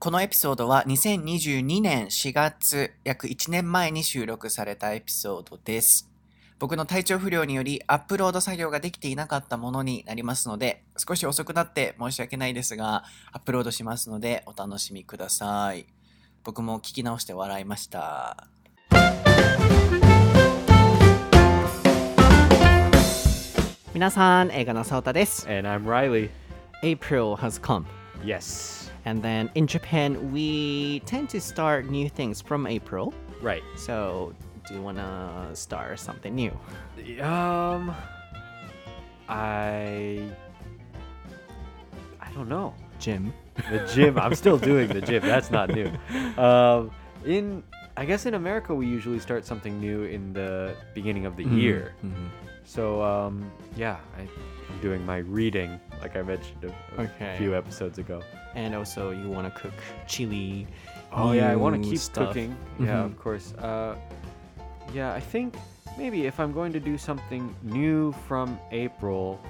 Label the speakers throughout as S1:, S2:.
S1: このエピソードは2022年4月、約1年前に収録されたエピソードです。僕の体調不良によりアップロード作業ができていなかったものになりますので、少し遅くなって申し訳ないですが、アップロードしますのでお楽しみください。僕も聞き直して笑いました。皆さん、映画のサウタです。
S2: And I'm Riley.
S1: April has come.
S2: Yes.
S1: And then in Japan, we tend to start new things from April.
S2: Right.
S1: So, do you want to start something new?
S2: Um I I don't know.
S1: Gym.
S2: The gym. I'm still doing the gym. That's not new. Um in I guess in America we usually start something new in the beginning of the year. So um yeah, I, I'm doing my reading like I mentioned a, a
S1: Okay.
S2: few episodes ago.
S1: And also, you want to cook chili.
S2: Oh yeah, I want to keep
S1: stuff.
S2: cooking. Yeah,
S1: Mhm.
S2: of course. Uh, yeah, I think maybe if I'm going to do something new from April,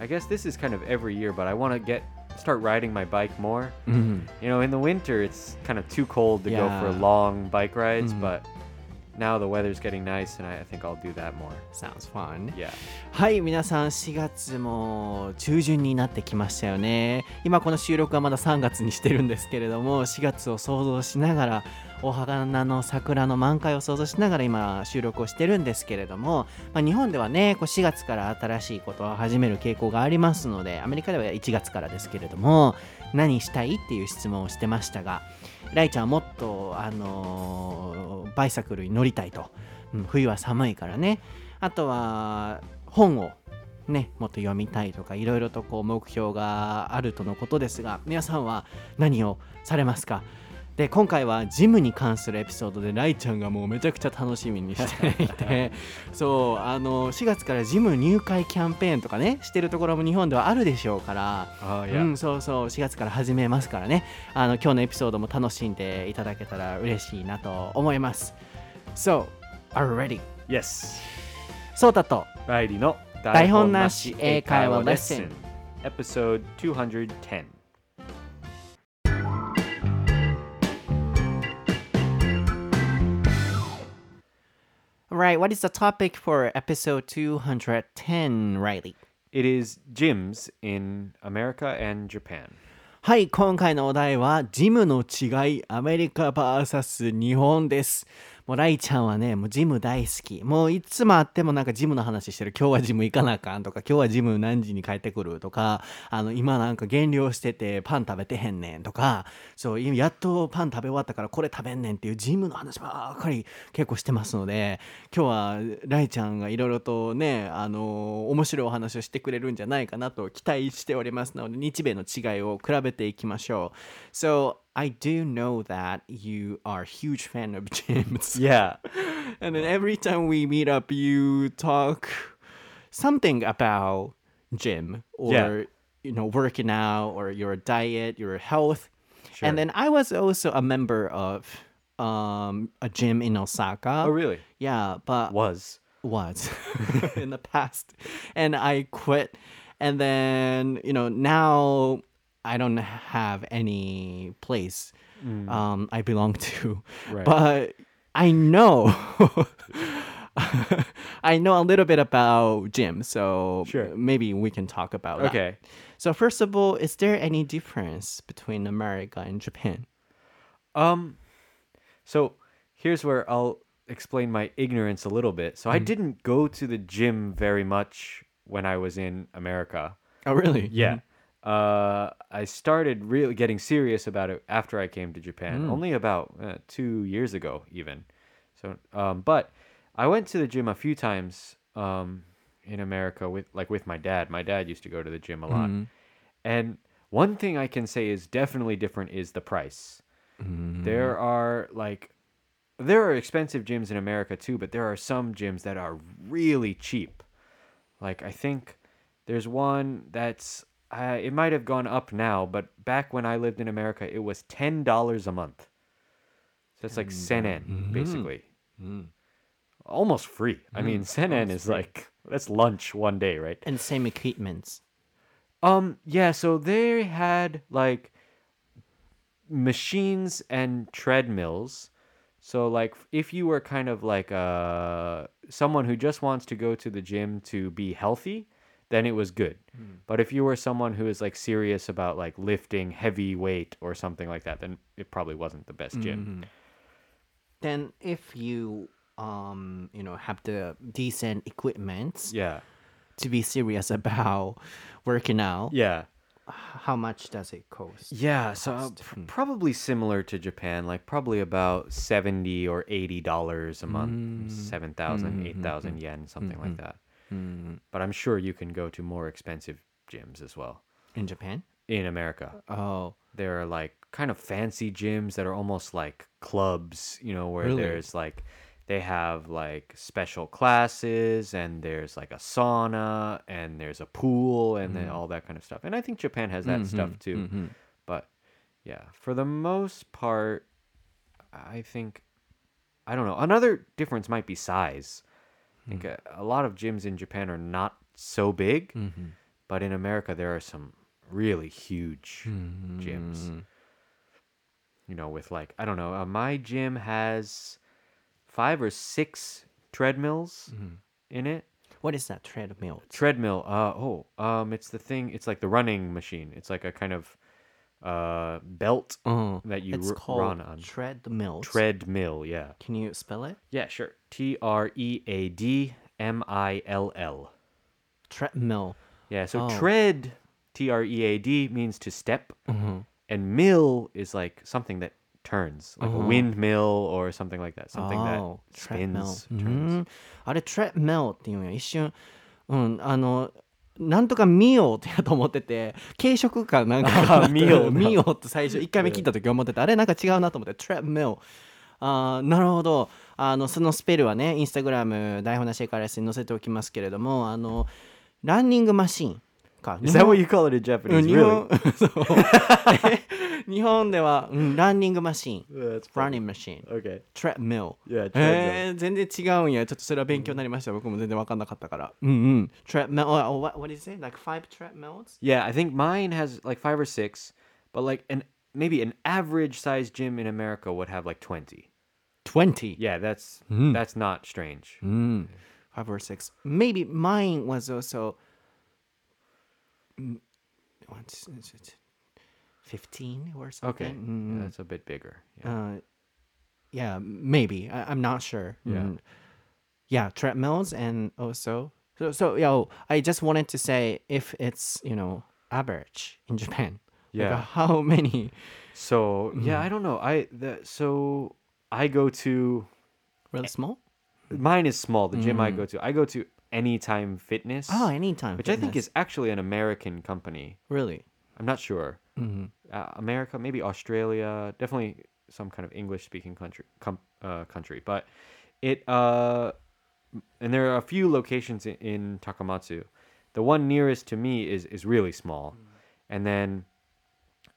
S2: I guess this is kind of every year, but I want to get start riding my bike more.
S1: Mhm.
S2: You know, in the winter it's kind of too cold to go for long bike rides,
S1: Mhm.
S2: but now the weather's getting nice, and I, think I'll do that more.
S1: Sounds fun.
S2: Yeah.
S1: はい、皆さん4月も中旬になってきましたよね。今この収録はまだ3月にしてるんですけれども、4月を想像しながら、お花の桜の満開を想像しながら今収録をしてるんですけれども、まあ、日本ではね、こう4月から新しいことを始める傾向がありますので、アメリカでは1月からですけれども、何したいっていう質問をしてましたが、ライちゃんはもっと、あのーバイサクルに乗りたいと。うん冬は寒いからね。あとは本をね、もっと読みたいとかいろいろとこう目標があるとのことですが皆さんは何をされますか？で今回はジムに関するエピソードでライちゃんがもうめちゃくちゃ楽しみにしていて そうあの4月からジム入会キャンペーンとかねしてるところも日本ではあるでしょうから
S2: Oh
S1: う.ん、そうそう4月から始めますからねあの今日のエピソードも楽しんでいただけたら嬉しいなと思います So, are you ready?
S2: Yes.
S1: そうだと
S2: ライリの
S1: 台本なし英会話レッスン
S2: Episode 210.
S1: Right. What is the topic for episode 210, Reilly?
S2: It is gyms in America and Japan.
S1: はい、今回のお題は、ジムの違い、アメリカ VS 日本です。もうライちゃんはね、もうジム大好き。もういつも会ってもなんかジムの話してる。今日はジム行かなあかんとか、今日はジム何時に帰ってくるとか、あの、今なんか減量しててパン食べてへんねんとか、そう、今やっとパン食べ終わったからこれ食べんねんっていうジムの話ばっかり結構してますので、今日はライちゃんがいろいろとね、あの、面白いお話をしてくれるんじゃないかなと期待しておりますので、日米の違いを比べていきましょう。So, I do know that you are a huge fan of gyms.
S2: Yeah.
S1: And then every time we meet up, you talk something about gym or,
S2: Yeah.
S1: you know, working out or your diet, your health.
S2: Sure.
S1: And then I was also a member of um, a gym in Osaka.
S2: Oh, really?
S1: Yeah, but
S2: Was.
S1: was in the past and i quit and then you know now i don't have any place um i belong to
S2: Right.
S1: but i know i know a little bit about gym so
S2: Sure.
S1: maybe we can talk about that.
S2: Okay.
S1: so first of all is there any difference between america and japan
S2: Um so here's where I'll explain my ignorance a little bit. So I didn't go to the gym very much when I was in America.
S1: oh really
S2: Yeah. Uh, I started really getting serious about it after I came to Japan, only about uh, two years ago, even. So, um, but I went to the gym a few times um, in America with like with my dad. My dad used to go to the gym a lot, and one thing I can say is definitely different is the price. There are like there are expensive gyms in America too, but there are some gyms that are really cheap. Like I think there's one that's uh, it might have gone up now, but back when I lived in America, it was ten dollars a month. So it's like senen basically, almost free. I mean, senen is like that's lunch one day, right?
S1: and same equipments
S2: Um, yeah. So they had like machines and treadmills. So like if you were kind of like uh someone who just wants to go to the gym to be healthy, then it was good. Hmm. But if you were someone who is like serious about like lifting heavy weight or something like that, then it probably wasn't the best gym. Mm-hmm.
S1: Then if you um you know have the decent equipment
S2: Yeah.
S1: to be serious about working out,
S2: Yeah.
S1: how much does it cost?
S2: Yeah, so uh, pr- hmm. probably similar to Japan, like probably about 70 or 80 dollars a month, mm-hmm. 7,000, 8,000 mm-hmm. yen, something like that. Mm, but I'm sure you can go to more expensive gyms as well
S1: In Japan?
S2: in America.
S1: Oh,
S2: There are like kind of fancy gyms that are almost like clubs, you know, where
S1: Really?
S2: there's like they have like special classes and there's like a sauna and there's a pool and then mm-hmm. all that kind of stuff. And I think Japan has that stuff mm-hmm, too. Mm-hmm. But yeah, for the most part, I think I don't know. Another difference might be size. I think a, a lot of gyms in Japan are not so big, but in America there are some really huge gyms. You know, with like I don't know, uh, my gym has five or six treadmills in it.
S1: what is that treadmill?
S2: Treadmill. Uh oh. Um, it's the thing. It's like the running machine. It's like a kind of uh belt
S1: Oh,
S2: that you
S1: it's
S2: r-
S1: called
S2: run on.
S1: treadmill.
S2: Treadmill. Yeah.
S1: Can you spell it?
S2: Yeah. Sure. T R E A D M I L L.
S1: Treadmill.
S2: Yeah. So
S1: Oh.
S2: tread. T R E A D means to step,
S1: Mm-hmm.
S2: and mill is like something that turns, like a windmill or something like that. Something
S1: Oh,
S2: that
S1: treadmill.
S2: spins.
S1: う
S2: Turns.
S1: んあれ、トレッドミルっていうのよ。一瞬、うん、あの、 なんとかミオってやと思ってて、軽食かなんか
S2: あミオ
S1: ミオって最初、1回目聞いた時思ってて、あれなんか違うなと思って、トレッドミル。あーなるほど。あの、そのスペルはね、インスタグラム、台本なしエカレスに載せておきますけれども、あの、ランニングマシーンか。
S2: Is that what you call it in Japanese?
S1: 日本では、うん、ランニングマシーン。
S2: That's
S1: ラン
S2: funny.
S1: ニングマシーン。
S2: Okay.
S1: トレッドミル。
S2: Yeah. Treadmill.
S1: えー、全然違うんや。ちょっとそれは勉強になりました。僕も全然分かんなかったから。うんうん。treadmill, oh, what, what is it? Like five treadmills?
S2: Yeah, I think mine has like five or six, but like an maybe an average sized gym in America would have like twenty.
S1: Twenty.
S2: Yeah, that's that's not strange.
S1: Mm. Five or six. Maybe mine was also mm, what's- is it? 15 or something.
S2: Okay,
S1: Mm.
S2: yeah, that's a bit bigger. Yeah.
S1: Uh, yeah, maybe. I, I'm not sure.
S2: Yeah.
S1: Mm. Yeah, treadmills and also so so yo, I just wanted to say if it's, you know, average in Japan. like,
S2: Yeah.
S1: how many
S2: So yeah, I don't know. I the so I go to
S1: really small?
S2: mine is small. The gym I go to, I go to Anytime Fitness,
S1: Oh, anytime.
S2: which I think is actually an American company.
S1: really.
S2: I'm not sure.
S1: Mm-hmm.
S2: Uh, America, maybe Australia, definitely some kind of English-speaking country, com- uh, country. But it, uh, and there are a few locations in, in Takamatsu. The one nearest to me is is really small, and then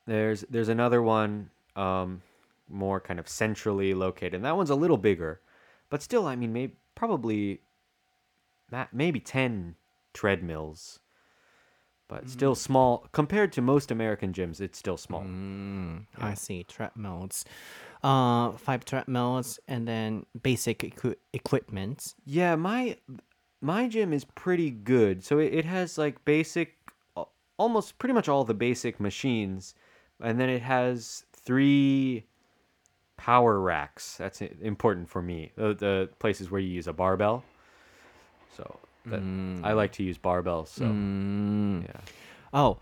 S2: there's there's another one um, more kind of centrally located, and that one's a little bigger, but still, I mean, maybe probably maybe ten treadmills but still small compared to most American gyms. It's still small.
S1: Mm, I see. Treadmills. Uh, five treadmills and then basic equi- equipment.
S2: Yeah, my my gym is pretty good. So it, it has like basic, almost pretty much all the basic machines, and then it has three power racks. That's important for me. The, the places where you use a barbell. So but mm. I like to use barbells. So
S1: mm.
S2: yeah.
S1: Oh,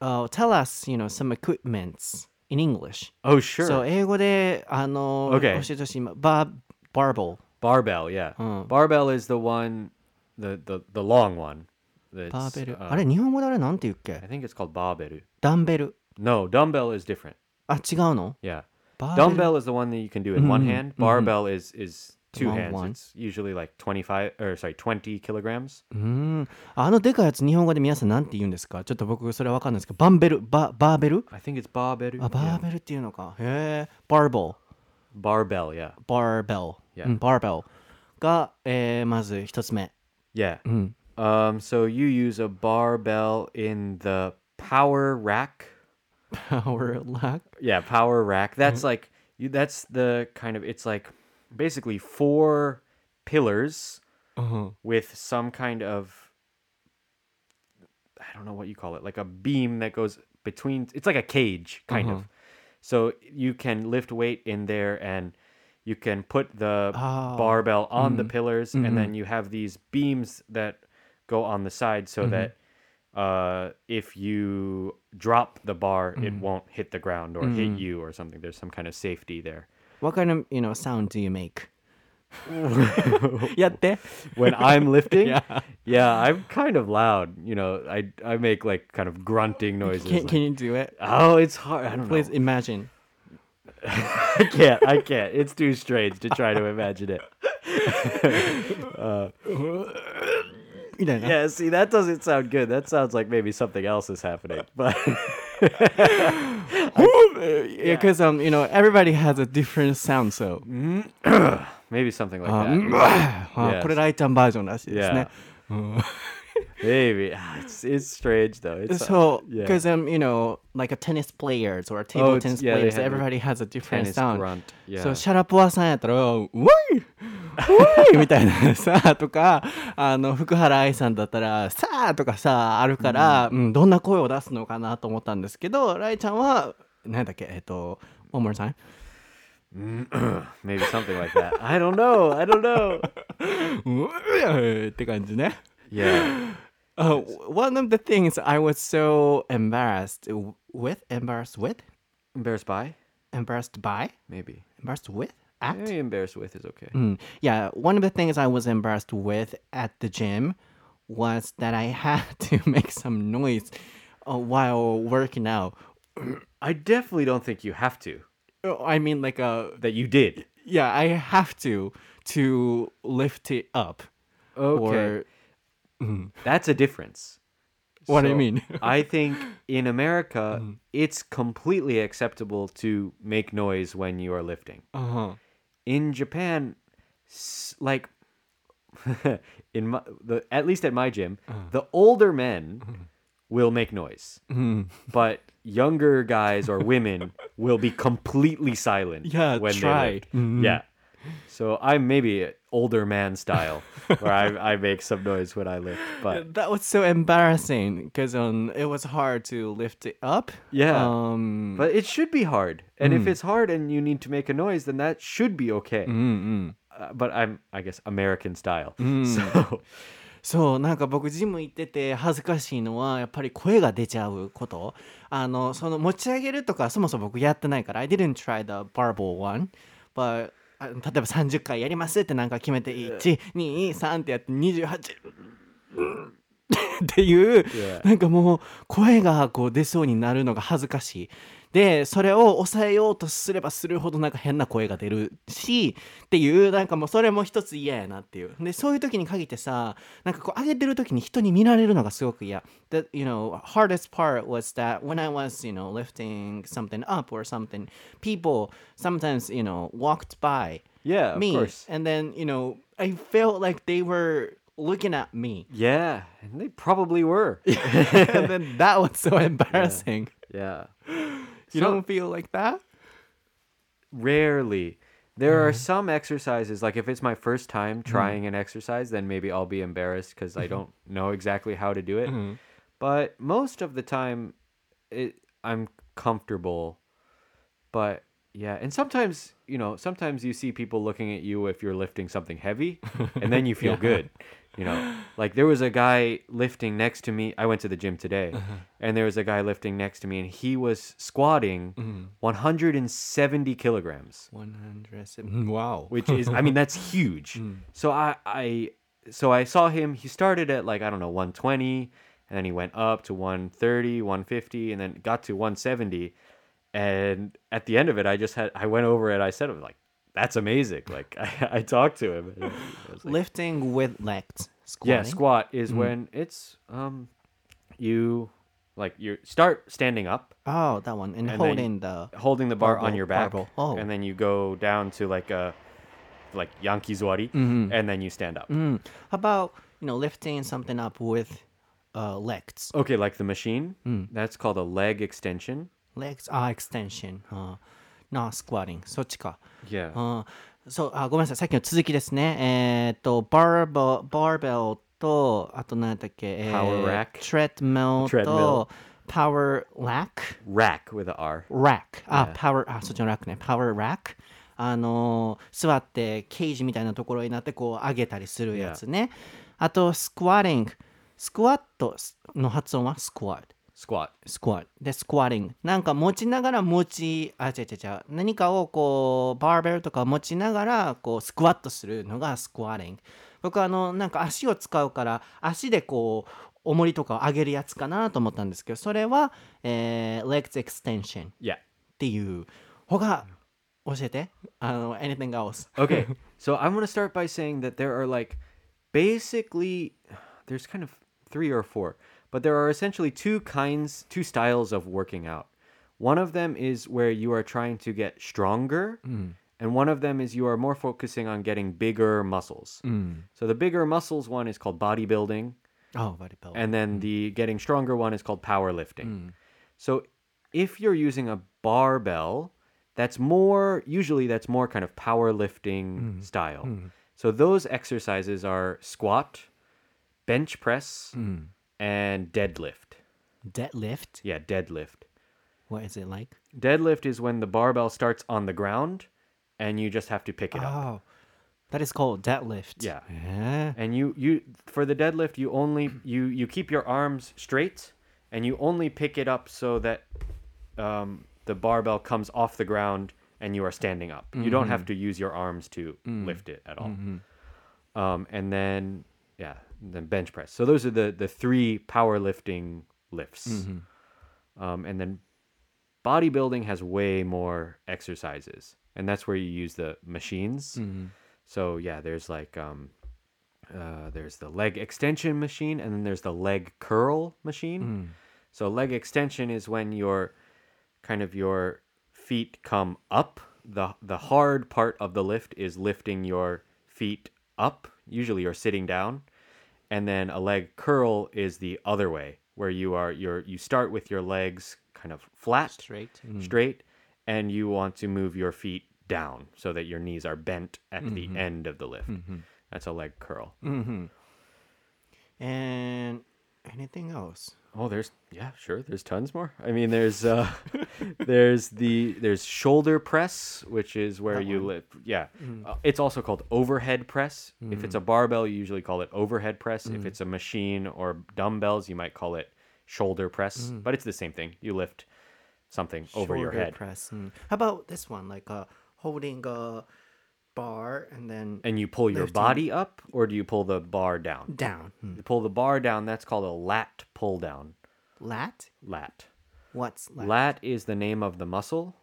S1: uh, tell us, you know, some equipments in English.
S2: Oh sure.
S1: So 英語であの
S2: okay.
S1: 教えてほしい。バ barbell.
S2: Barbell, yeah.
S1: Mm.
S2: Barbell is the one, the the the long one.
S1: バーベル。
S2: Uh,
S1: あれ、日本語であれなんて言うっけ I
S2: think it's called バーベル。
S1: ダンベル。
S2: No, dumbbell is different.
S1: あ、違うの
S2: Yeah. Dumbbell is the one that you can do in one mm-hmm. hand. Mm-hmm. Barbell is is two
S1: long
S2: hands.
S1: one.
S2: It's usually like 25 or sorry, 20 kilograms.
S1: うーんあのでかいやつ日本語で皆さんなんて言うんですかちょっと僕それわかんないですけどバンベルババーベル
S2: I think it's barbell.
S1: あバー
S2: Yeah.
S1: ベルっていうのかへえバーボ
S2: Barbell, yeah.
S1: バーベル
S2: Yeah.
S1: うんバーベルが、えー、まず一つ目
S2: Yeah.
S1: うん
S2: Um so you use a barbell in the power rack
S1: Power lack.
S2: yeah power rack that's like you that's the kind of it's like basically four pillars
S1: Uh-huh.
S2: with some kind of i don't know what you call it like a beam that goes between it's like a cage kind
S1: Uh-huh.
S2: of so you can lift weight in there and you can put the
S1: Oh.
S2: barbell on the
S1: Mhm.
S2: pillars and then you have these beams that go on the side so
S1: Mm-hmm.
S2: that uh, if you drop the bar, it
S1: Mm-hmm.
S2: won't hit the ground or hit you or something. There's some kind of safety there
S1: What kind of, you know, sound do you make? やって。
S2: When I'm lifting,
S1: Yeah.
S2: yeah, I'm kind of loud. You know, I I make like kind of grunting noises.
S1: Can,
S2: like-
S1: can you do it?
S2: oh, it's hard. I don't
S1: Please
S2: know.
S1: imagine.
S2: I can't. I can't. It's too strange to try to imagine it. uh,
S1: みたいな。
S2: yeah, see, that doesn't sound good. That sounds like maybe something else is happening. But
S1: Yeah, because um, you know, everybody has a different sound, so.
S2: maybe something like
S1: あ
S2: that.
S1: あ
S2: Yes.
S1: これライちゃんバージョンらしいですね
S2: Yeah.。
S1: うん
S2: Maybe Ah, it's it's strange though. It's
S1: So,
S2: yeah.
S1: because um, you know, like a tennis players or table
S2: Oh, it's-
S1: tennis
S2: yeah, they
S1: players,
S2: have
S1: everybody has a different
S2: tennis
S1: sound.
S2: grunt. Yeah.
S1: So シャラポワさんやったら「うわいうわい!」みたいなさとかあの福原愛さんだったら「さあ!」とかさあるから、うんどんな声を出すのかなと思ったんですけどライちゃんはなんだっけえっと one more time mm-hmm.
S2: Maybe something like that. I don't know. I don't know.
S1: うーって感じね
S2: Yeah.
S1: Uh, one of the things I was so embarrassed with, embarrassed with,
S2: Embarrassed by?
S1: embarrassed by,
S2: Maybe.
S1: embarrassed with, at.
S2: Maybe embarrassed with is okay.
S1: Mm. Yeah, one of the things I was embarrassed with at the gym was that I had to make some noise uh, while working out,
S2: I definitely don't think you have to.
S1: Uh, I mean, like a
S2: That you did.
S1: yeah, I have to to lift it up.
S2: Okay.
S1: Or
S2: That's a difference.
S1: what do you mean?
S2: I think in America, mm-hmm. it's completely acceptable to make noise when you are lifting.
S1: uh huh.
S2: In Japan, like in my, the at least at my gym, uh-huh. the older men mm-hmm. will make noise, mm-hmm. but younger guys or women will be completely silent.
S1: Yeah,
S2: when
S1: try.
S2: they lift. Yeah. So I'm maybe older man style, where I, I make some noise when I lift, but
S1: That was so embarrassing because um, it was hard to lift it up.
S2: Yeah.
S1: Um,
S2: But it should be hard. And if it's hard and you need to make a noise, then that should be okay.
S1: mm,
S2: Uh, but I'm, I guess, American style. So,
S1: そうなんか僕ジム行ってて恥ずかしいのはやっぱり声が出ちゃうこと。あのその持ち上げるとかそもそも僕やってないから I didn't try the barbell one but あ例えば30回やりますってなんか決めて123ってやって28っていう、
S2: Yeah.
S1: なんかもう声がこう出そうになるのが恥ずかしいでそれを抑えようとすればするほどなんか変な声が出るしっていうなんかもうそれも一つ嫌やなっていうでそういう時に限ってさなんかこう上げてる時に人に見られるのがすごく嫌 The you know hardest part was that when I was you know lifting something up or something people sometimes you know walked by
S2: yeah,
S1: me and then you know I felt like they were looking at me
S2: Yeah. And they probably were.
S1: and then that was so embarrassing
S2: yeah.
S1: You don't feel like that
S2: Rarely. There
S1: Mm-hmm.
S2: are some exercises, like if it's my first time trying an exercise, then maybe I'll be embarrassed because
S1: Mm-hmm.
S2: I don't know exactly how to do it. But most of the time, it, I'm comfortable. But yeah, and sometimes, you know, sometimes you see people looking at you if you're lifting something heavy, and then you feel good. You know, like there was a guy lifting next to me. I went to the gym today, uh-huh. and there was a guy lifting next to me, and he was squatting mm-hmm. 170 kilograms
S1: 107 mm, wow
S2: which is I mean that's huge. Mm. So I I so I saw him he started at like I don't know 120 and then he went up to 130, 150 and then got to 170 and at the end of it I just had I went over it I said like that's amazing. Like I, I talked to him. like,
S1: lifting with legs
S2: yeah, squat is when it's um you like you start standing up
S1: oh that one and,
S2: And
S1: holding the
S2: holding the bar on your back,
S1: barbell. Oh.
S2: and then you go down to like a like Yankees-wari,
S1: Mm-hmm.
S2: and then you stand up.
S1: Mm. how about you know lifting something up with uh legs
S2: Okay, like the machine,
S1: Mm.
S2: that's called a leg extension.
S1: legs are extension あ not squatting そっちか。
S2: Yeah.
S1: あそうあごめんなさい。さっきの続きですね。えーっとバーベルバーベルとあと何だっけ、え
S2: Power rack
S1: トレッドミルと Power rack
S2: Rack with a R.
S1: rack あ、パワーあそっちのラックね。パワーラックあのー座ってケージみたいなところになってこう上げたりするやつね、あとスクワッティングスクワットの発音は？スクワット
S2: Squat.
S1: スクワットでスクワッティングなんか持ちながら持ちあ違う違う違う何かをこうバーベルとか持ちながらこうスクワットするのがスクワッティング僕はあのなんか足を使うから足でこう重りとかを上げるやつかなと思ったんですけどそれは、えー、legs extension
S2: Yeah.
S1: っていう他教えてあの anything else
S2: Okay. so I'm to start by saying that there are like basically there's kind of three or four, But there are essentially two kinds, two styles of working out. One of them is where you are trying to get stronger, mm. and one of them is you are more focusing on getting bigger muscles. Mm. So the bigger muscles one is called bodybuilding.
S1: Oh, bodybuilding.
S2: And then mm. the getting stronger one is called powerlifting. Mm. So if you're using a barbell, that's more usually that's more kind of powerlifting mm. Mm. style. So those exercises are squat, bench press, and deadlift.
S1: deadlift
S2: Yeah, deadlift.
S1: what is it like
S2: Deadlift is when the barbell starts on the ground and you just have to pick it up.
S1: oh that is called deadlift
S2: Yeah.
S1: へえ
S2: And you you for the deadlift you only you you keep your arms straight and you only pick it up so that um, the barbell comes off the ground and you are standing up. You don't have to use your arms to lift it at all. Um, and then yeah, then bench press. So those are the the three powerlifting lifts. Um, and then bodybuilding has way more exercises, and that's where you use the machines. So yeah, there's like um, uh, there's the leg extension machine, and then there's the leg curl machine. So leg extension is when your kind of your feet come up. the The hard part of the lift is lifting your feet up. Usually, you're sitting down, and then a leg curl is the other way, where you are you're you start with your legs kind of flat,
S1: straight. Hmm.
S2: Straight, and you want to move your feet down so that your knees are bent at the mm-hmm. end of the lift. Mm-hmm. That's a leg curl. Mm-hmm.
S1: and anything else
S2: Oh, there's yeah, sure. There's tons more. I mean, there's uh, there's the there's shoulder press, which is where you lift. Yeah, uh, it's also called overhead press. If it's a barbell, you usually call it overhead press. If it's a machine or dumbbells, you might call it shoulder press. But it's the same thing. You lift something over your
S1: Shoulder
S2: head,
S1: press mm. how about this one like uh, holding a bar and then
S2: and you pull your
S1: Lifting.
S2: body up, or do you pull the bar down?
S1: down mm.
S2: You pull the bar down. That's called a lat pull down.
S1: lat
S2: Lat.
S1: what's lat,
S2: Lat is the name of the muscle.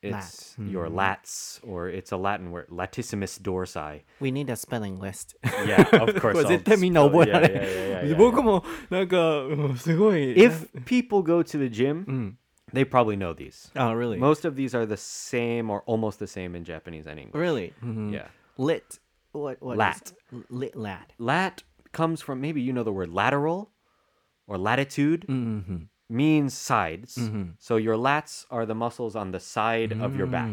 S2: It's your lats, or it's a Latin word, latissimus dorsi.
S1: we need a spelling list
S2: Yeah, of
S1: こ
S2: course.
S1: れ
S2: I'll
S1: 絶対みんな
S2: spell-
S1: 覚えら
S2: yeah,
S1: れ
S2: yeah, yeah, yeah,
S1: る
S2: yeah,
S1: 僕もなんかうんすごい
S2: If people go to the gym, they probably know these.
S1: oh really
S2: Most of these are the same or almost the same in Japanese and English.
S1: really Mhm.
S2: Yeah.
S1: lit what what is-
S2: Lat.
S1: lit lat
S2: Lat comes from maybe you know the word lateral or latitude means sides. So your lats are the muscles on the side of your back.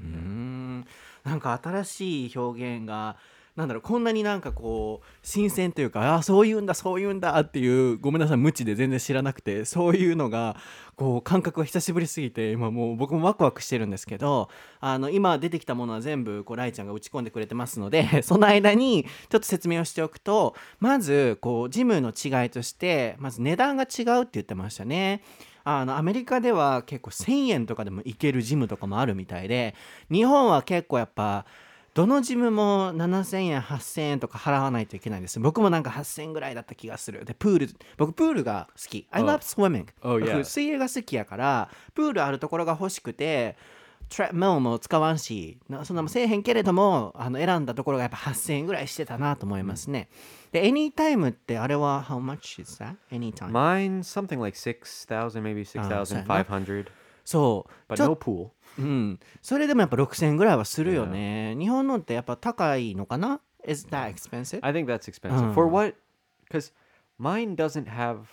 S1: うんなんか新しい表現が なんだろうこんなになんかこう新鮮というかあそういうんだそういうんだっていうごめんなさい無知で全然知らなくてそういうのがこう感覚が久しぶりすぎて今もう僕もワクワクしてるんですけどあの今出てきたものは全部こうライちゃんが打ち込んでくれてますので その間にちょっと説明をしておくとまずこうジムの違いとしてまず値段が違うって言ってましたね。あのアメリカでは結構1000円とかでも行けるジムとかもあるみたいで日本は結構やっぱどのジムも7000円8000円とか払わないといけないんです僕もなんか8000円ぐらいだった気がする。でプール僕プールが好き。I love swimming、
S2: Oh.
S1: 僕水泳が好きやからプールあるところが欲しくてトラップメルも使わんしなそんなもせえへんけれどもあの選んだところがやっぱ8000円ぐらいしてたなと思いますね、で Anytime ってあれは How much is that? Anytime.
S2: Mine something like 6,000 maybe 6,500.
S1: そう、
S2: But
S1: ちょ
S2: no pool.
S1: うん、それでもやっぱ6000円ぐらいはするよね。日本のってやっぱ高いのかな ?Is that expensive?
S2: I think that's expensive. For what? Because mine doesn't have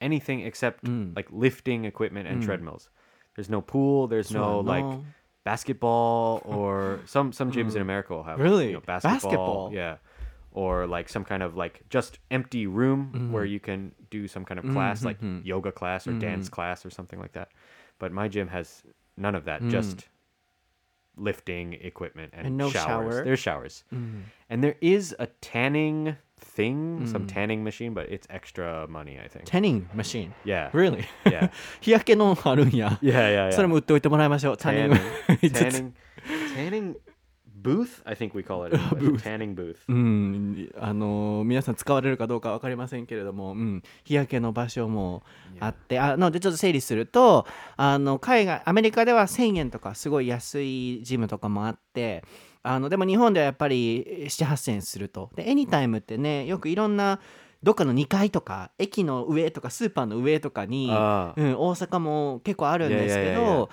S2: anything except
S1: Mm.
S2: like lifting equipment and treadmills. There's no pool. There's no
S1: そうやな
S2: like basketball or some some gyms in America will have
S1: Mm. Really?
S2: you know, basketball,
S1: Basketball?
S2: yeah, or like some kind of like just empty room where you can do some kind of class like
S1: Mhm.
S2: yoga class or dance class or something like that. But my gym has none of that.
S1: Mm.
S2: Just lifting equipment and,
S1: And no
S2: showers.
S1: shower?
S2: There's showers,
S1: Mm.
S2: and there is a tanning thing, some
S1: Mm.
S2: tanning machine, but it's extra money, I think.
S1: Tanning machine
S2: yeah,
S1: Really?
S2: yeah,
S1: 日焼けのあるんや
S2: yeah, yeah,
S1: それ
S2: yeah.
S1: も売っておいてもらいましょう Tanning
S2: Tanning, tanning, tanning booth. I think we call it. A tanning booth.
S1: うん、あの皆さん使われるかどうか分かりませんけれども、うん、日焼けの場所もあって、あなのでちょっと整理するとあの海外アメリカでは1000円とかすごい安いジムとかもあってあのでも日本ではやっぱり78000円すると。でエニタイムってねよくいろんなどっかの2階とか駅の上とかスーパーの上とかに、
S2: Ah,
S1: うん、大阪も結構あるんですけど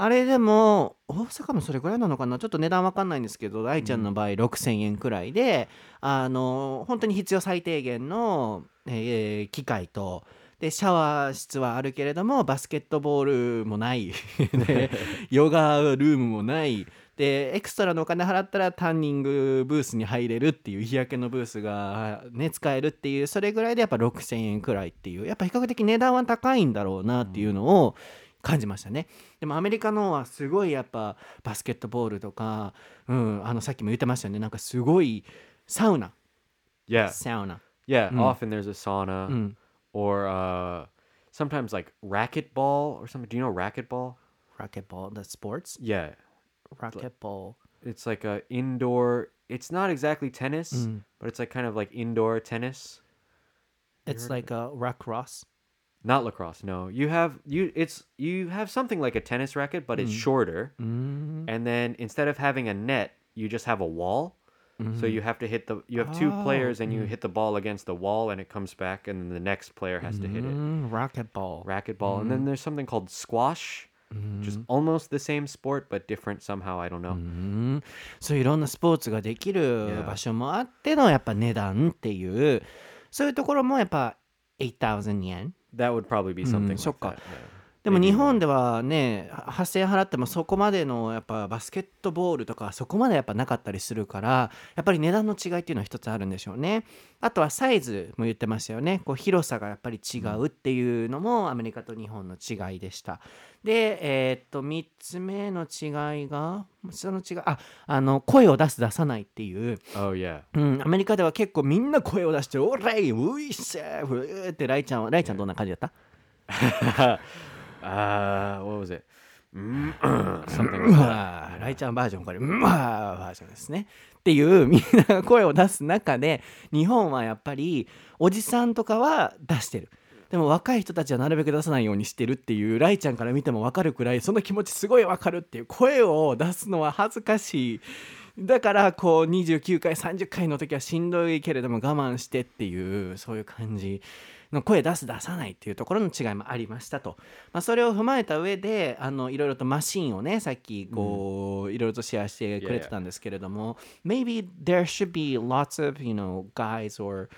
S1: あれでも大阪もそれぐらいなのかな？ちょっと値段わかんないんですけど愛ちゃんの場合6000円くらいで、あの本当に必要最低限の、えー機械とでシャワー室はあるけれどもバスケットボールもない。でヨガルームもない。でエクストラのお金払ったらタンニングブースに入れるっていう日焼けのブースが、ね、使えるっていうそれぐらいでやっぱ6000円くらいっていうやっぱ比較的値段は高いんだろうなっていうのを感じましたね。でもアメリカのはすごいやっぱバスケットボールとか、うん、あのさっきも言ってましたよねなんかすごいサウナ
S2: yeah,
S1: サウナ、
S2: yeah.
S1: Mm.
S2: Often there's a sauna
S1: うん、
S2: or uh, sometimes like racquetball or something. Do you know racquetball?
S1: ラケットボール the sports
S2: Yeah,
S1: ラケットボ
S2: it's like a indoor. It's not exactly tennis,
S1: Mm.
S2: but it's like kind of like indoor tennis.
S1: it's like a lacrosse
S2: Not lacrosse. No, you have you. It's you have something like a tennis racket, but it's
S1: mm. shorter. Mm.
S2: And then instead of having a net, you just have a wall. Mm-hmm. So you mm-hmm. have to hit the you have two
S1: Oh,
S2: players and you oh. hit the ball against the wall and it comes back and then the next player has to hit it.
S1: Mm-hmm. Mm, rocket ball.
S2: Racquetball and then there's something called squash, which is almost the same sport but different somehow, I don't know.
S1: うんそういういろんなスポーツができる
S2: Yeah.
S1: 場所もあってのやっぱ値段っていうそういうところもやっぱ8,000 yen.
S2: That would probably be something.
S1: Mm, like so
S2: that, yeah.
S1: でも日.本ではね8000円払ってもそこまでのやっぱバスケットボールとかそこまでやっぱなかったりするからやっぱり値段の違いっていうのは一つあるんでしょうね。あとはサイズも言ってましたよね。こう広さがやっぱり違うっていうのもアメリカと日本の違いでした。でえーっと3つ目の違いがその違いああの声を出す出さないっていう。
S2: Oh.
S1: うん、アメリカでは結構みんな声を出して「オーライウイッセーフー」ってライちゃんはライちゃんどんな感じだった？
S2: uh, what was it? Mm, something
S1: う
S2: like that.
S1: ライちゃんバージョンこれ「うわーバージョンですね。っていうみんなが声を出す中で日本はやっぱりおじさんとかは出してる。でも若い人たちはなるべく出さないようにしてるっていうライちゃんから見ても分かるくらいその気持ちすごい分かるっていう声を出すのは恥ずかしい。だからこう29回30回の時はしんどいけれども我慢してっていうそういう感じの声出す出さないっていうところの違いもありましたと、まあ、それを踏まえた上であのいろいろとマシンをねさっきこう、いろいろとシェアしてくれてたんですけれども、maybe there should be lots of you know guys or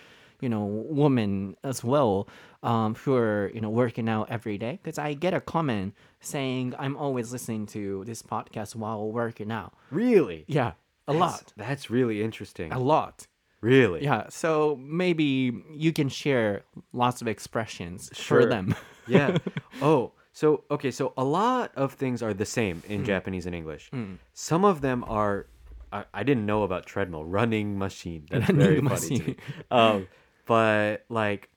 S1: you know women as well um, who are you know working out every day because I get a comment saying I'm always listening to this podcast while working out
S2: Really?
S1: yeah a
S2: That's-
S1: lot
S2: That's really interesting.
S1: a lot
S2: Really?
S1: yeah so maybe you can share lots of expressions for them
S2: yeah. Oh, so okay, so a lot of things are the same in Japanese and English. Some of them are I, I didn't know about treadmill, running machine. That's very
S1: Running
S2: funny. To
S1: machine.
S2: Um, but like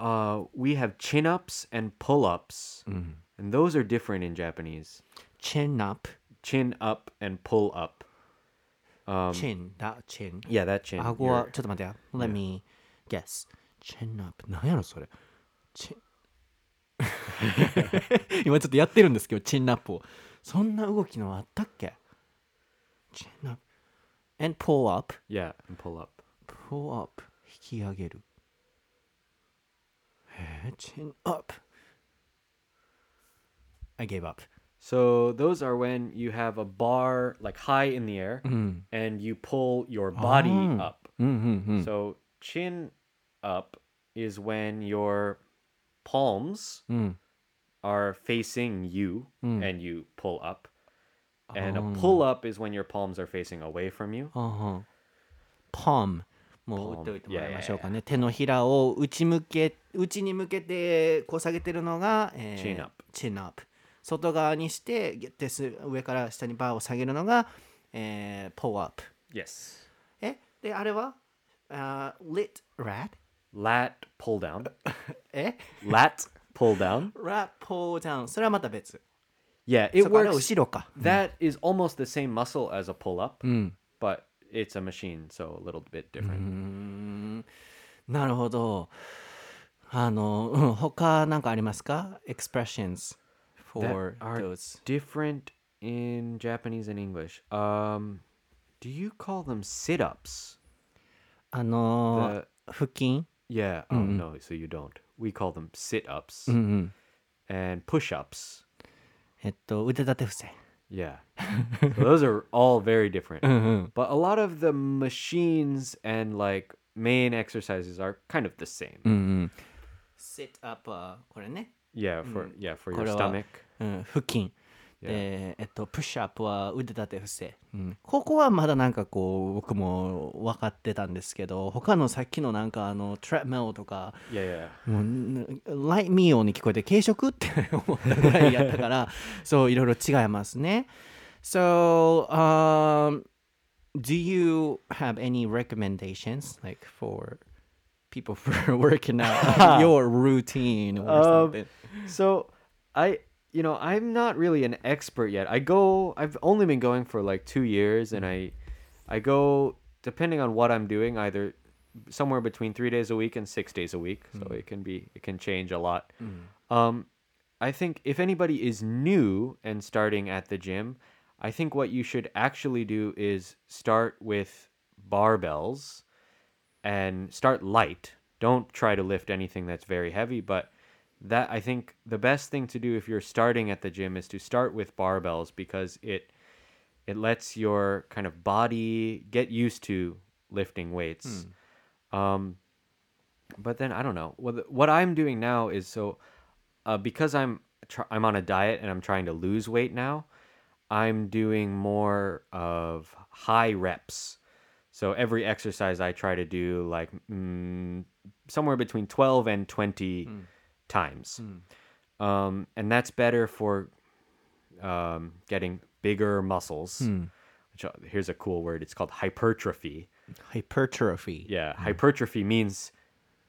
S2: uh we have chin ups and pull ups. And those are different in Japanese.
S1: chin up
S2: Chin up and pull up. Um,
S1: chin だ chin
S2: yeah, that chin.
S1: 顎は
S2: Your-
S1: ちょっと待ってよ Let me guess chin up 何やろそれ chin 今ちょっとやってるんですけどチンナップをそんな動きのあったっけチンナップ and pull up
S2: yeah, and pull up.
S1: pull up 引き上げるえー、チン up I gave up
S2: So those are when you have a bar like high in the air
S1: うん、
S2: and you pull your body
S1: Oh.
S2: up.
S1: うんうんうん
S2: So chin up is when you're palms
S1: うん。
S2: are facing you
S1: Mm.
S2: and you pull up. And
S1: Oh.
S2: a pull up is when your palms are facing away from you.
S1: はんはんパンもう
S2: Palm
S1: 打っておいてもらいましょうか
S2: Yeah,
S1: ね。手のひらを内向け内に向けてこう下げてるのが、え
S2: Chin up
S1: チンアップ。 外側にしてギュッてす上から下にバーを下げるのが、えー、ポーアップ。
S2: Yes.
S1: えであれはあー lit rat
S2: Lat pull down.
S1: え
S2: Lat pull down.
S1: rat pull down それはまた別。
S2: Yeah, it
S1: そこあれは
S2: works.
S1: 後ろか。
S2: That is almost the same muscle as a pull up,
S1: うん。
S2: but it's a machine, so a little bit different.
S1: んなるほど。あの、うん、他なんかありますか ?expressions for
S2: That are
S1: those.
S2: different in Japanese and English. Um, do you call them sit ups?
S1: あの
S2: The
S1: 腹筋
S2: yeah. Oh no, so you don't. We call them sit ups
S1: うんうん。
S2: and push ups.
S1: えっと、腕立て伏せ。
S2: Yeah. so those are all very different.
S1: うんうん。
S2: But a lot of the machines and like main exercises are kind of the same.
S1: うんうん。sit up はこれね。
S2: Yeah, for yeah, for your
S1: これは
S2: stomach.
S1: うん、腹筋。
S2: Yeah.
S1: で、えっと、プッシュアップは腕立て伏せ。うん、ここはまだなんかこう、僕も分かってたんですけど、他のさっきのなんかあの、トラップメルとか、
S2: Yeah, yeah.
S1: もう、ライトミーオに聞こえて、軽食って 思ったぐらいやったから、そう、いろいろ違いますね。So, um, do you have any recommendations, like, for people for working out your routine or
S2: Um,
S1: something?
S2: So I you know, I'm not really an expert yet. I go I've only been going for like 2 years and mm-hmm. I I go depending on what I'm doing either somewhere between 3 days a week and 6 days a week. So mm. it can be it can change a lot. Mm. Um I think if anybody is new and starting at the gym, I think what you should actually do is start with barbells and start light. Don't try to lift anything that's very heavy, but that I think the best thing to do if you're starting at the gym is to start with barbells because it it lets your kind of body get used to lifting weights. Um but then I don't know. What what I'm doing now is so uh, because I'm tr- I'm on a diet and I'm trying to lose weight now, I'm doing more of high reps. So every exercise I try to do like mm, somewhere between 12 and 20 times. Um, and that's better for um, getting bigger muscles. Which uh, here's a cool word. It's called hypertrophy.
S1: Hypertrophy.
S2: Yeah, hypertrophy means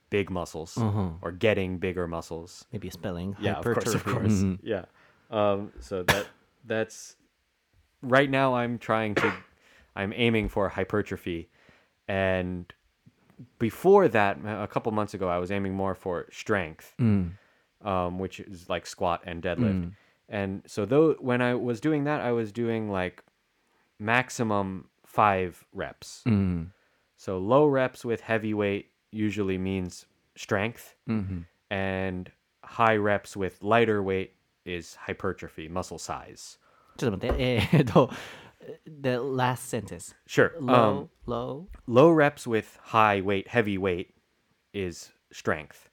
S2: big muscles or getting bigger muscles.
S1: Maybe spelling.
S2: Yeah, of course, of
S1: hypertrophy.
S2: course.
S1: Mhm.
S2: Yeah. Um, so that that's right now. I'm trying to. I'm aiming for hypertrophy, and before that, a couple months ago, I was aiming more for strength, um, which is like squat and deadlift. And so though when I was doing that, I was doing like maximum five reps. So low reps with heavy weight usually means strength, and high reps with lighter weight is hypertrophy, muscle size.
S1: ちょっと待って。えーっと、 the last sentence.
S2: Sure.
S1: Low,
S2: Um,
S1: low.
S2: low reps with high weight, heavy weight is strength.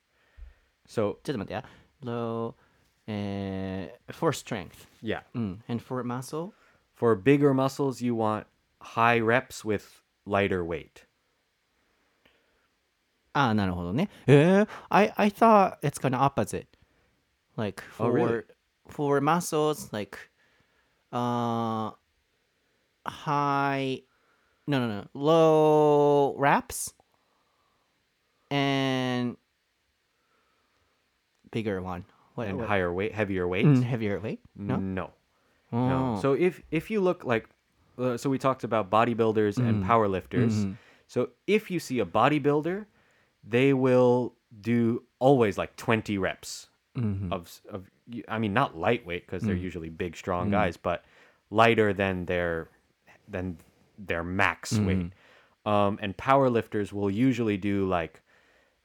S2: So
S1: ちょっと待ってや。low, えー for strength.
S2: yeah,
S1: うん。and for muscle?
S2: for bigger muscles, you want high reps with lighter weight.
S1: ああ、なるほどね。えー、I, I thought it's kind of opposite. Like for,
S2: Oh, really?
S1: for muscles, like, uh, high, no, no, no, low reps and bigger one. What,
S2: and
S1: what-
S2: higher weight, heavier weight.
S1: Mm, heavier weight? No?
S2: No.
S1: Oh.
S2: No. So if if you look like, uh, so we talked about bodybuilders and mm. powerlifters. Mm-hmm. So if you see a bodybuilder, they will do always like twenty reps mm-hmm. of s- of. I mean, not lightweight because they're mm. usually big, strong mm. guys, but lighter than their than their max weight. Um, and powerlifters will usually do like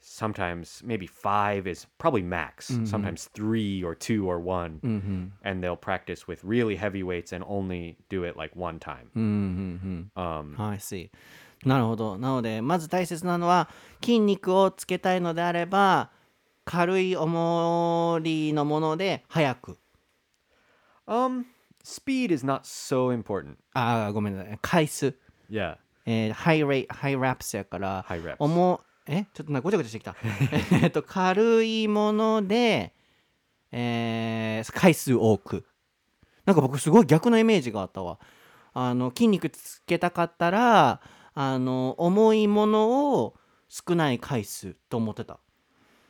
S2: sometimes maybe five is probably max sometimes three or two or one and they'll practice with really heavy weights and only do it like one time um
S1: はい、see. なるほど。なので、まず大切なのは、筋肉をつけたいのであれば、 軽い重りのもので速く
S2: Um, speed is not so important.
S1: あーごめんなさい回数
S2: Yeah.
S1: えーハイレイハイラップスやから、
S2: High reps.
S1: 重えちょっとなごちゃごちゃしてきた えっと軽いもので、えー回数多くなんか僕すごい逆のイメージがあったわあの筋肉つけたかったらあの重いものを少ない回数と思ってた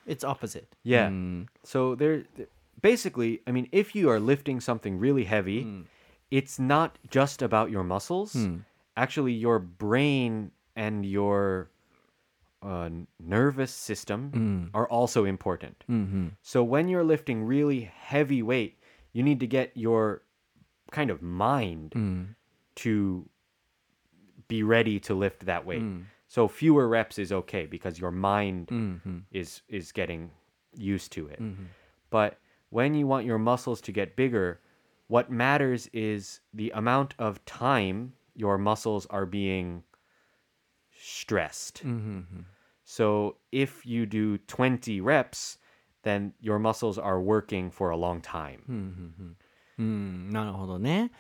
S1: It's opposite
S2: Yeah.
S1: うん
S2: So there, th- basically, I mean, if you are lifting something really heavy, hmm. it's not just about your muscles. Hmm. Actually, your brain and your uh, nervous system hmm. are also important. Mm-hmm. So when you're lifting really heavy weight, you need to get your kind of mind to be ready to lift that weight. So fewer reps is okay because your mind mm-hmm. is is getting used to it. Mm-hmm. But when you want your muscles to get bigger, what matters is the amount of time your muscles are being stressed. So if you do 20 reps, then your muscles are working for a long time.
S1: うん、なるほどね。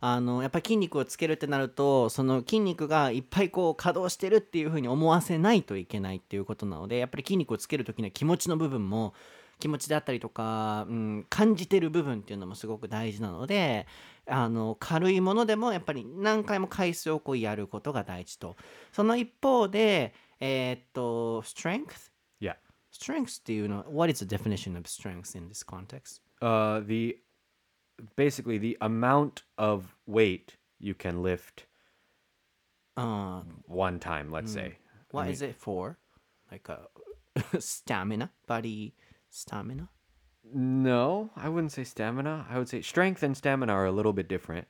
S1: あのやっぱり筋肉をつけるってなるとその筋肉がいっぱいこう稼働してるっていう風に思わせないといけないっていうことなのでやっぱり筋肉をつける時には気持ちの部分も 気持ちであったりとか、うん、感じてる部分っていうのもすごく大事なのであの軽いものでもやっぱり何回も回数をこうやることが大事とその一方でえーっと strength
S2: Yeah.
S1: strength っていうのは what is the definition of strength in this context?
S2: Uh, the basically the amount of weight you can lift
S1: あー
S2: one time, let's say.
S1: What is it for? Like a stamina, body stamina.
S2: No, I wouldn't say stamina. I would say strength and stamina are a little bit different.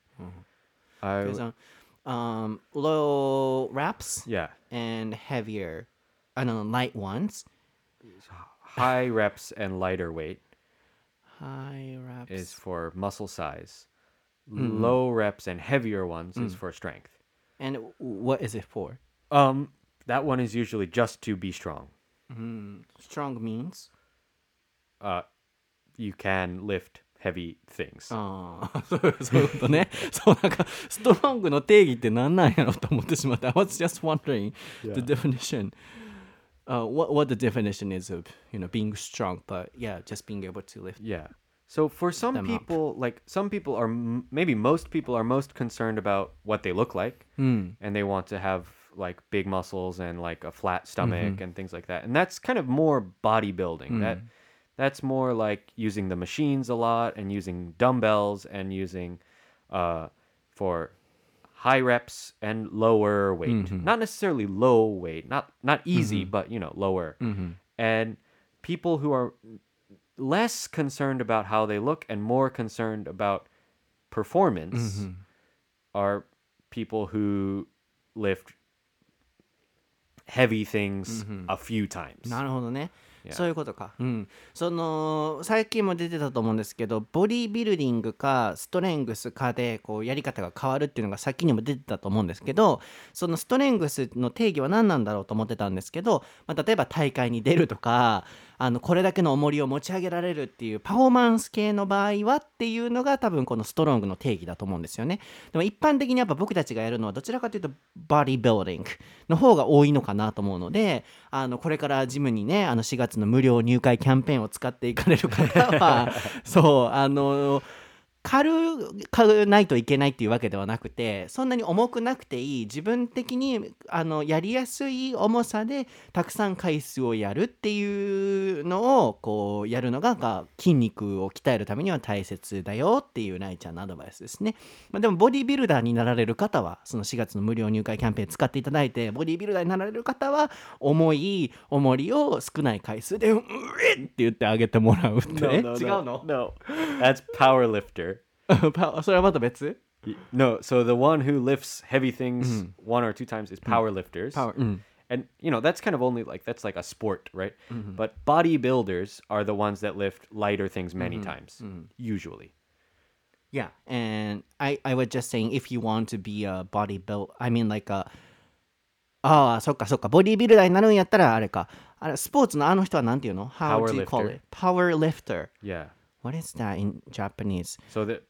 S2: I
S1: There's
S2: w-
S1: um, low reps
S2: yeah,
S1: and heavier, I don't know, light ones.
S2: high reps and lighter weight
S1: High reps.
S2: is for muscle size. Low reps and heavier ones is for strength.
S1: and what is it for?
S2: Um, that one is usually just to be strong.
S1: Strong means
S2: Uh, you can lift heavy things.
S1: ああ、そうそういうことね。そう、なんか、ストロングの定義って何なんやろと思ってしまった。I was just wondering the definition. Uh, what, what the definition is of, you know, being strong, but yeah, just being able to lift.
S2: Yeah. So for some
S1: them up.
S2: people, like some people are, m- maybe most people are most concerned about what they look like, and they want to have like big muscles and like a flat stomach and things like that. And that's kind of more bodybuilding. That that's more like using the machines a lot and using dumbbells and using uh, for high reps and lower weight. Not necessarily low weight, not not easy, but you know lower. And people who are less concerned about how they look and more concerned about performance are people who lift heavy things a few times.
S1: なるほどね。 そういうことか。うん。その、最近も出てたと思うんですけど、ボディビルディングかストレングスかで、こう、やり方が変わるっていうのが先にも出てたと思うんですけど、そのストレングスの定義は何なんだろうと思ってたんですけど、まあ、例えば大会に出るとか、あの、これだけの重りを持ち上げられるっていうパフォーマンス系の場合はっていうのが多分このストロングの定義だと思うんですよね。でも一般的にやっぱ僕たちがやるのはどちらかというとボディビルディングの方が多いのかなと思うので、あのこれからジムにね、あの4月の無料入会キャンペーンを使っていかれる方は、そう、あの、軽くないといけないっていうわけではなくてそんなに重くなくていい自分的にあのやりやすい重さでたくさん回数をやるっていうのをこうやるのがが筋肉を鍛えるためには大切だよっていうライちゃんのアドバイスですね、まあ、でもボディビルダーになられる方はその4月の無料入会キャンペーン使っていただいてボディビルダーになられる方は重い重りを少ない回数で「うえっ!」って言ってあげてもらうって、
S2: No,
S1: え
S2: no,
S1: 違
S2: no.
S1: うの
S2: ？No, that's power lifter.
S1: パそれはまた別
S2: Y- No, so the one who lifts heavy things one or two times is power lifters.
S1: Power- mm.
S2: And you know, that's kind of only like that's like a sport, right? But bodybuilders are the ones that lift lighter things many times, usually.
S1: Yeah, and I I was just saying if you want to be a bodybuild, I mean like a ああ、そっかそっか、ボディービルダーになるんやったらあれか、 あれスポーツのあの人はなんていうの ?How do you call
S2: Powerlifter.
S1: it? Power lifter.
S2: Yeah.
S1: What is that in Japanese?
S2: So the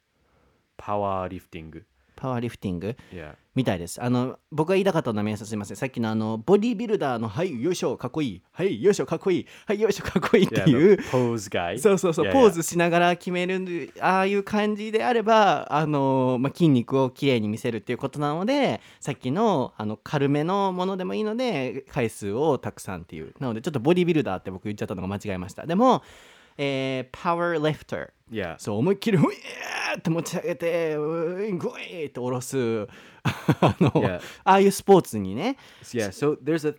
S2: power lifting.
S1: パワーリフティング
S2: Yeah.
S1: みたいです。あの、僕が言いたかったのは皆さんすみません。さっきのあの、ボディービルダーの、はい、よいしょ、かっこいい。はい、よいしょ、かっこいい。はい、よいしょ、かっこいいって
S2: Yeah.
S1: いう
S2: The。pose guy.
S1: そうそうそう、
S2: Yeah,
S1: ポ
S2: yeah.
S1: ーズしながら決めるああいう感じであればあの、まあ、筋肉をきれいに見せるっていうことなのでさっきのあの軽めのものでもいいので回数をたくさんっていうなのでちょっとボディビルダーって僕言っちゃったのが間違えましたでも、えー、パワーリフター
S2: Yeah.
S1: そう思いっきり「うえー!」って持ち上げて「うーんグイー!」って下ろすあの、
S2: Yeah.
S1: ああいうスポーツにね
S2: Yeah, so there's a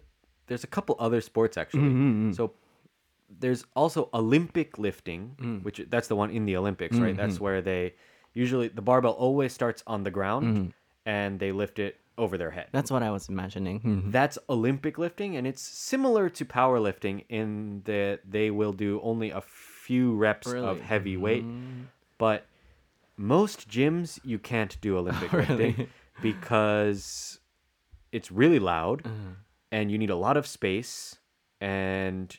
S2: there's a couple other sports actually. So there's also Olympic lifting, which that's the one in the Olympics, right? That's where they usually the barbell always starts on the ground and they lift it over their head.
S1: That's what I was imagining、うん mm-hmm.
S2: That's Olympic lifting and it's similar to powerlifting in that they will do only a few reps
S1: Really?
S2: of heavy weight. Mm. But most gyms you can't do Olympic oh, lifting because it's really loud uh-huh. and you need a lot of space and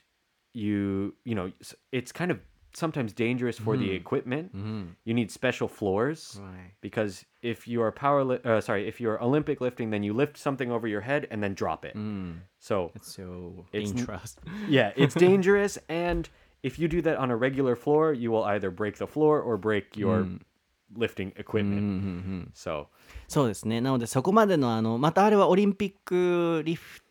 S2: you you know it's kind of sometimes dangerous for the equipment you need special floors
S1: Right.
S2: because if you are power li- uh, sorry if you're olympic lifting then you lift something over your head and then drop it so
S1: So
S2: It's n-
S1: dangerous
S2: yeah it's dangerous and if you do that on a regular floor you will either break the floor or break your lifting equipment so
S1: そうですね。なのでそこまでのあのまたあれはオリンピックリフ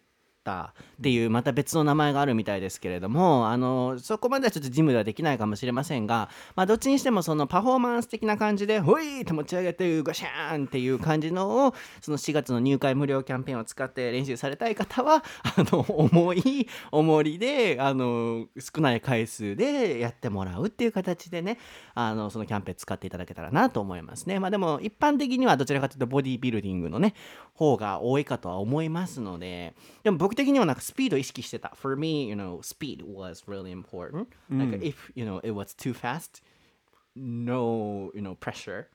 S1: ターっていうまた別の名前があるみたいですけれども、あのそこまではちょっとジムではできないかもしれませんが、まあどっちにしてもそのパフォーマンス的な感じでほいーって持ち上げてガシャーンっていう感じのをその4月の入会無料キャンペーンを使って練習されたい方は あの重い重りであの少ない回数でやってもらうっていう形でねあのそのキャンペーン使っていただけたらなと思いますね。まあでも一般的にはどちらかというとボディービルディングのね方が多いかとは思いますのででも僕的にはなんかスピードを意識してた For me, you know, speed was really important like if, you know, it was too fast no, you know, pressure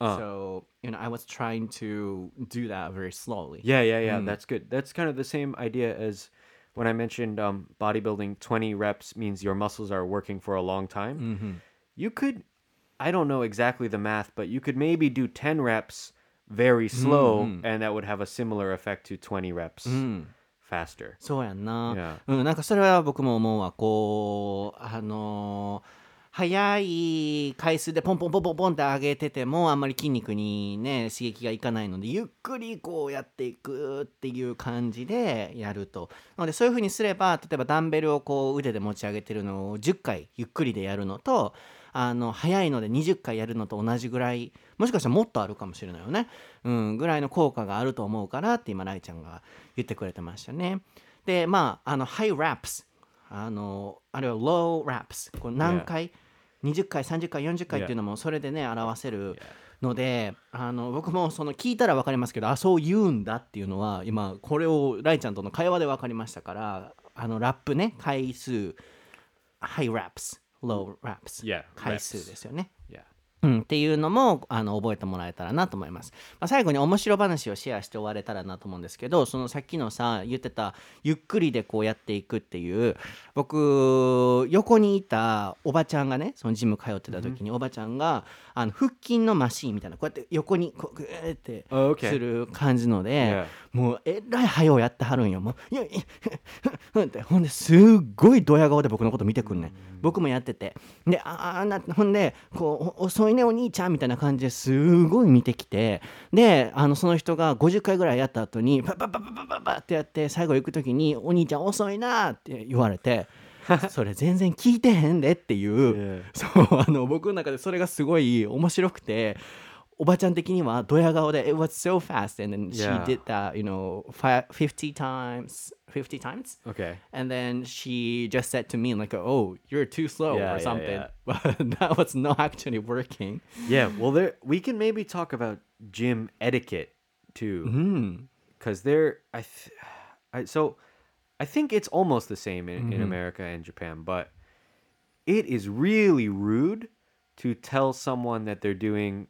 S1: so, you know, I was trying to do that very slowly
S2: Yeah, yeah, yeah. That's good. That's kind of the same idea as when I mentioned um, bodybuilding. Twenty reps means your muscles are working for a long time. You could, I don't know exactly the math, but you could maybe do ten reps very slow, and that would have a similar effect to twenty reps Faster.
S1: そうやんな.うん、なんかそれは僕も思うわこうあのー速い回数でポンポンポンポンポンって上げててもあんまり筋肉にね刺激がいかないのでゆっくりこうやっていくっていう感じでやるとなのでそういう風にすれば例えばダンベルをこう腕で持ち上げてるのを10回ゆっくりでやるのとあの速いので20回やるのと同じぐらいもしかしたらもっとあるかもしれないよね、うん、ぐらいの効果があると思うからって今ライちゃんが言ってくれてましたね。でまああのハイラップスあのあれはローラップスこう何回、20回30回40回っていうのもそれでね表せるのであの僕もその聞いたら分かりますけどあそう言うんだっていうのは今これをライちゃんとの会話で分かりましたからあのラップね回数ハイラップスローラップス
S2: Yeah,
S1: 回数ですよね。
S2: Yeah.
S1: うん、っていうのもあの覚えてもらえたらなと思います、まあ、最後に面白話をシェアして終われたらなと思うんですけどそのさっきのさ言ってたゆっくりでこうやっていくっていう僕横にいたおばちゃんがねそのジム通ってた時におばちゃんがあの腹筋のマシーンみたいなこうやって横にこうグーってする感じので.もうえらい早うやってはるんよ。もういやいやふんってほんですっごいドヤ顔で僕のこと見てくんねん。僕もやってて。でああなほんでこうお遅いねお兄ちゃんみたいな感じですごい見てきて。であのその人が50回ぐらいやった後にパッパッパッパッパッパッパッってやって最後行く時に「お兄ちゃん遅いな」って言われてそれ全然聞いてへんでっていう、そうあの僕の中でそれがすごい面白くておばちゃん的にはドヤ顔で「It was so fast」and then she did that you know fi- 50 times 50 times
S2: Okay.
S1: and then she just said to me like oh you're too slow or something but that was not actually working
S2: Yeah. Well, there we can maybe talk about gym etiquette too, because there, I, I, so I think it's almost the same in, in mm-hmm. America and Japan, but it is really rude to tell someone that they're doing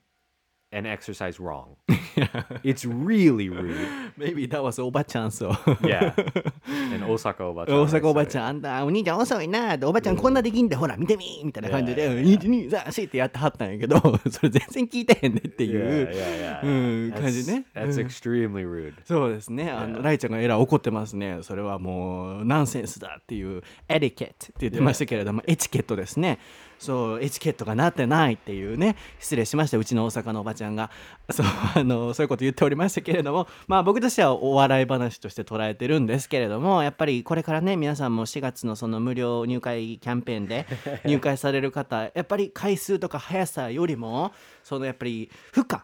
S2: an exercise wrong. It's really rude.
S1: Maybe that was おばちゃんそう。
S2: Yeah. And Osaka Oba.
S1: 大阪おばちゃん、あんた、お兄ちゃん遅いなおばちゃんこんなできんで、ほら、見てみみたいな感じで、1、2、3、4ってやってはったんやけど、それ全然聞いてへんねっていう。
S2: yeah, yeah.
S1: うん、
S2: That's-
S1: 感じね。
S2: That's
S1: うん
S2: extremely rude.
S1: そうですね。あの、ライちゃんがえらい怒ってますね。それはもう、ナンセンスだっていう、エディケットって言ってましたけれども、エチケットですね。そう、エチケットがなってないっていうね、失礼しました。うちの大阪のおばちゃんが、そう、あの、そういうこと言っておりましたけれども、まあ僕としてはお笑い話として捉えてるんですけれども、やっぱりこれからね、皆さんも4月のその無料入会キャンペーンで 入会される方、やっぱり回数とか速さよりも、そのやっぱり負荷、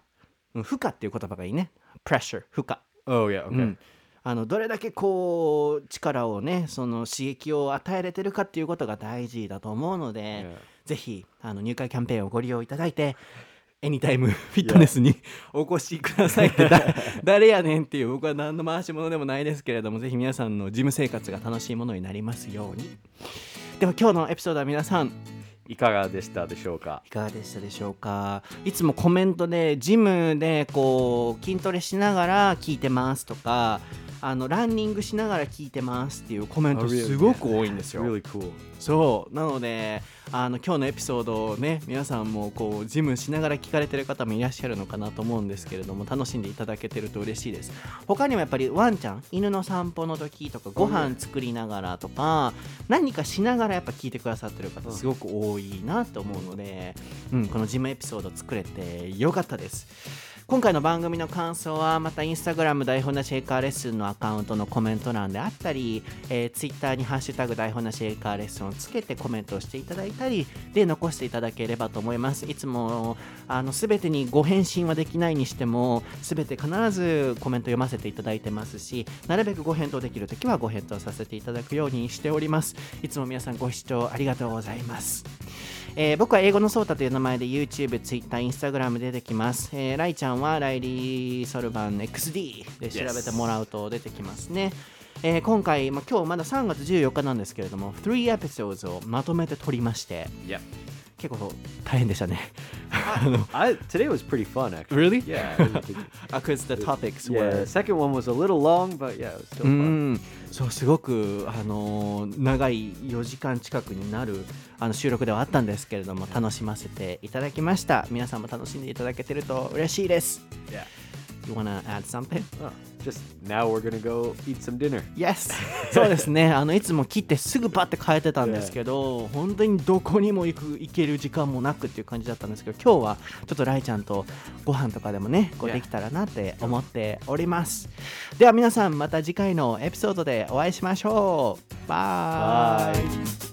S1: うん負荷っていう言葉がいいね。プレッシャー、負荷。
S2: Oh, yeah. Okay.
S1: うんあのどれだけこう力をねその刺激を与えれてるかっていうことが大事だと思うので.ぜひあの入会キャンペーンをご利用いただいてエニタイムフィットネスにお越しください。っ てだ誰やねんっていう僕は何の回し物でもないですけれどもぜひ皆さんの事務生活が楽しいものになりますように。では今日のエピソードは皆さん。
S2: いかがでしたでしょうか？
S1: いかがでしたでしょうか？いつもコメントでジムでこう筋トレしながら聞いてますとかあのランニングしながら聞いてますっていうコメント
S2: Oh?
S1: すごく多いんですよ。
S2: Really cool.
S1: そうなのであの今日のエピソードをね皆さんもこうジムしながら聞かれてる方もいらっしゃるのかなと思うんですけれども楽しんでいただけてると嬉しいです他にもやっぱりワンちゃん犬の散歩の時とかご飯作りながらとか何かしながらやっぱ聞いてくださってる方すごく多いなと思うので、うん、このジムエピソード作れてよかったです今回の番組の感想はまたインスタグラム台本なしエイカーレッスンのアカウントのコメント欄であったり、えー、ツイッターにハッシュタグ台本なしエイカーレッスンをつけてコメントをしていただいたりで残していただければと思います。いつもあの全てにご返信はできないにしても全て必ずコメント読ませていただいてますしなるべくご返答できるときはご返答させていただくようにしております。いつも皆さんご視聴ありがとうございます。えー僕は英語のソータという名前で YouTube、Twitter、Instagram 出てきます。えーライちゃんはライリー・ソルバン XD で調べてもらうと出てきますね。えー今回、まあ、今日まだ3月14日なんですけれども、3 episodes をまとめて撮りまして、
S2: Yeah.
S1: 結構大変でしたね。
S2: I today was pretty fun actually.
S1: Really?
S2: Yeah.
S1: Because the topics
S2: yeah.
S1: were...
S2: Second one was a little long, but yeah, it was still
S1: う
S2: fun.
S1: そうすごく、あの長い4時間近くになるあの収録ではあったんですけれども楽しませていただきました。皆さんも楽しんでいただけてると嬉しいです。You wanna add something?
S2: Oh, just now we're gonna go eat some dinner.
S1: Yes! そうですねあのいつも切ってすぐパッて変えてたんですけど 本当にどこにも行く行ける時間もなくっていう感じだったんですけど今日はちょっとライちゃんとご飯とかでもねこう.できたらなって思っておりますでは皆さんまた次回のエピソードでお会いしましょうバイ.